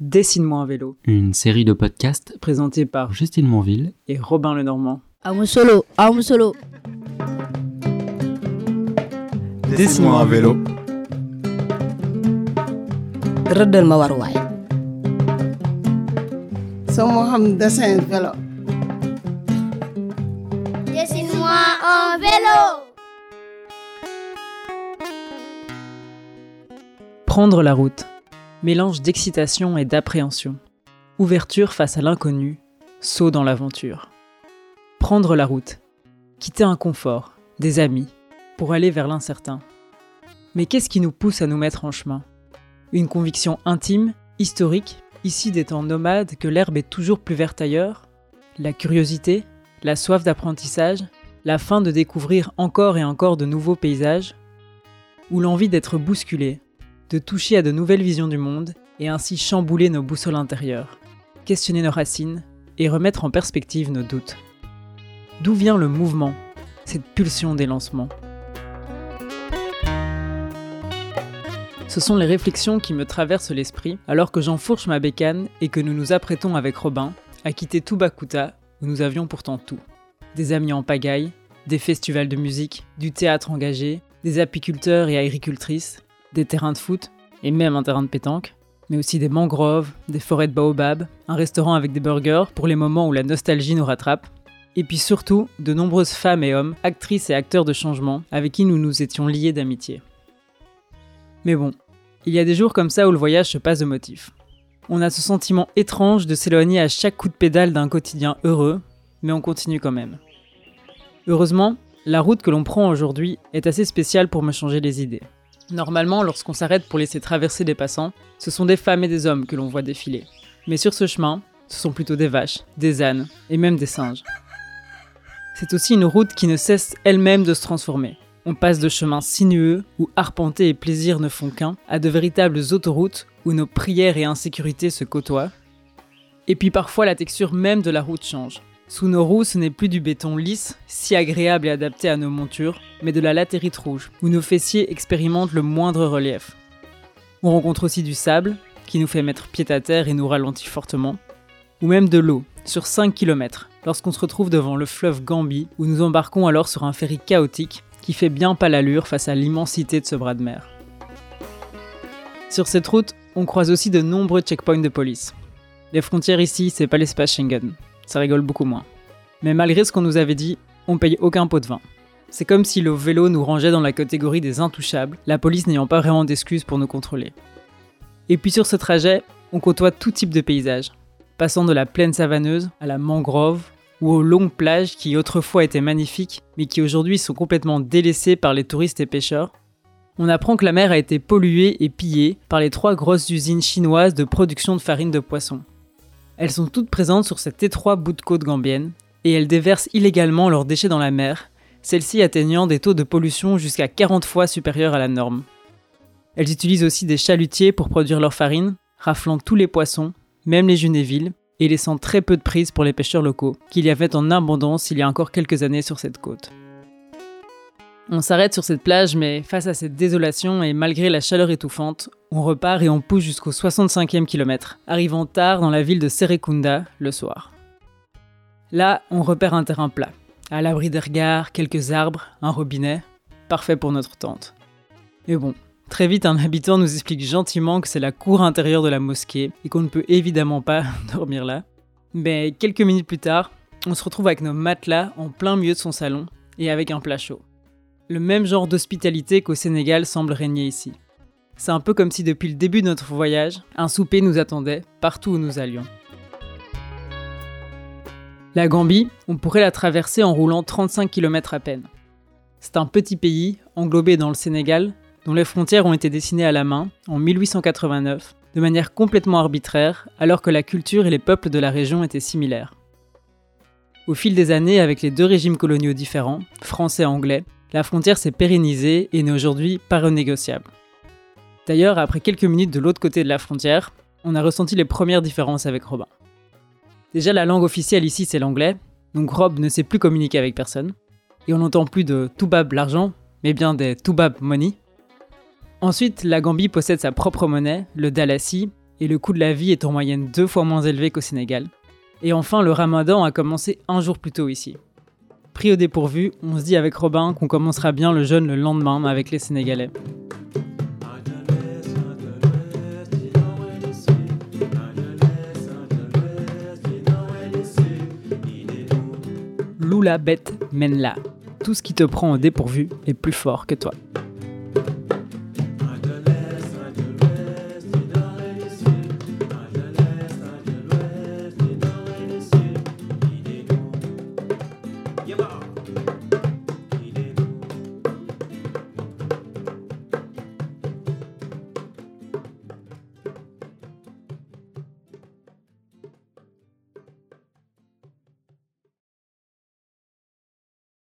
Dessine-moi un vélo, Une série de podcasts présenté par Justine Monville. et Robin Lenormand. amu solo amu solo Dessine-moi un vélo. rëddal ma waruwaay sama xam dessin vélo Dessine-moi un vélo. Prendre la route. Mélange d'excitation et d'appréhension. Ouverture face à l'inconnu. Saut dans l'aventure. Prendre la route. Quitter un confort, des amis, pour aller vers l'incertain. Mais qu'est-ce qui nous pousse à nous mettre en chemin? Une conviction intime, historique, ici des temps nomades que l'herbe est toujours plus verte ailleurs? La curiosité La soif d'apprentissage La faim de découvrir encore et encore de nouveaux paysages? Ou l'envie d'être bousculé, de toucher à de nouvelles visions du monde et ainsi chambouler nos boussoles intérieures, questionner nos racines et remettre en perspective nos doutes. D'où vient le mouvement, cette pulsion des lancements? Ce sont les réflexions qui me traversent l'esprit alors que j'enfourche ma bécane et que nous nous apprêtons avec Robin à quitter Tubacuta où nous avions pourtant tout. Des amis en pagaille, des festivals de musique, du théâtre engagé, des apiculteurs et agricultrices, des terrains de foot et même un terrain de pétanque, mais aussi des mangroves, des forêts de baobab, un restaurant avec des burgers pour les moments où la nostalgie nous rattrape, et puis surtout de nombreuses femmes et hommes, actrices et acteurs de changement avec qui nous nous étions liés d'amitié. Mais bon, il y a des jours comme ça où le voyage se passe de motif. On a ce sentiment étrange de s'éloigner à chaque coup de pédale d'un quotidien heureux, mais on continue quand même. Heureusement, la route que l'on prend aujourd'hui est assez spéciale pour me changer les idées. Normalement, lorsqu'on s'arrête pour laisser traverser des passants, ce sont des femmes et des hommes que l'on voit défiler. Mais sur ce chemin, ce sont plutôt des vaches, des ânes et même des singes. C'est aussi une route qui ne cesse elle-même de se transformer. On passe de chemins sinueux où arpenter et plaisir ne font qu'un à de véritables autoroutes où nos prières et insécurité se côtoient. Et puis parfois la texture même de la route change. Sous nos roues, ce n'est plus du béton lisse, si agréable et adapté à nos montures, mais de la latérite rouge, où nos fessiers expérimentent le moindre relief. On rencontre aussi du sable, qui nous fait mettre pied à terre et nous ralentit fortement, ou même de l'eau, sur 5 km, lorsqu'on se retrouve devant le fleuve Gambie, où nous embarquons alors sur un ferry chaotique qui fait bien pas l'allure face à l'immensité de ce bras de mer. Sur cette route, on croise aussi de nombreux checkpoints de police. Les frontières ici, c'est pas l'espace Schengen, ça rigole beaucoup moins. Mais malgré ce qu'on nous avait dit, on paye aucun pot de vin. C'est comme si le vélo nous rangeait dans la catégorie des intouchables, la police n'ayant pas vraiment d'excuses pour nous contrôler. Et puis sur ce trajet, on côtoie tout type de paysages, passant de la plaine savaneuse à la mangrove ou aux longues plages qui autrefois étaient magnifiques, mais qui aujourd'hui sont complètement délaissées par les touristes et pêcheurs. On apprend que la mer a été polluée et pillée par les trois grosses usines chinoises de production de farine de poisson. Elles sont toutes présentes sur cet étroit bout de côte gambienne, et elles déversent illégalement leurs déchets dans la mer, celles-ci atteignant des taux de pollution jusqu'à 40 fois supérieurs à la norme. Elles utilisent aussi des chalutiers pour produire leur farine, raflant tous les poissons, même les junévilles, et laissant très peu de prise pour les pêcheurs locaux, qu'il y avait en abondance il y a encore quelques années sur cette côte. On s'arrête sur cette plage, mais face à cette désolation et malgré la chaleur étouffante, on repart et on pousse jusqu'au 65e kilomètre, arrivant tard dans la ville de Serekunda le soir. Là, on repère un terrain plat, à l'abri des regards, quelques arbres, un robinet, parfait pour notre tente. Mais bon, très vite un habitant nous explique gentiment que c'est la cour intérieure de la mosquée et qu'on ne peut évidemment pas dormir là. Mais quelques minutes plus tard, on se retrouve avec nos matelas en plein milieu de son salon et avec un plat chaud. Le même genre d'hospitalité qu'au Sénégal semble régner ici. C'est un peu comme si depuis le début de notre voyage, un souper nous attendait partout où nous allions. La Gambie, on pourrait la traverser en roulant 35 km à peine. C'est un petit pays, englobé dans le Sénégal, dont les frontières ont été dessinées à la main en 1889, de manière complètement arbitraire, alors que la culture et les peuples de la région étaient similaires. Au fil des années, avec les deux régimes coloniaux différents, français et anglais, la frontière s'est pérennisée et n'est aujourd'hui pas renégociable. D'ailleurs, après quelques minutes de l'autre côté de la frontière, on a ressenti les premières différences avec Robin. Déjà, la langue officielle ici, c'est l'anglais, donc Rob ne sait plus communiquer avec personne. Et on n'entend plus de Toubab l'argent, mais bien des Toubab money. Ensuite, la Gambie possède sa propre monnaie, le Dalasi, et le coût de la vie est en moyenne deux fois moins élevé qu'au Sénégal. Et enfin, le ramadan a commencé un jour plus tôt ici. Pris au dépourvu, on se dit avec Robin qu'on commencera bien le jeûne le lendemain avec les Sénégalais. Lula bête mène là. Tout ce qui te prend au dépourvu est plus fort que toi.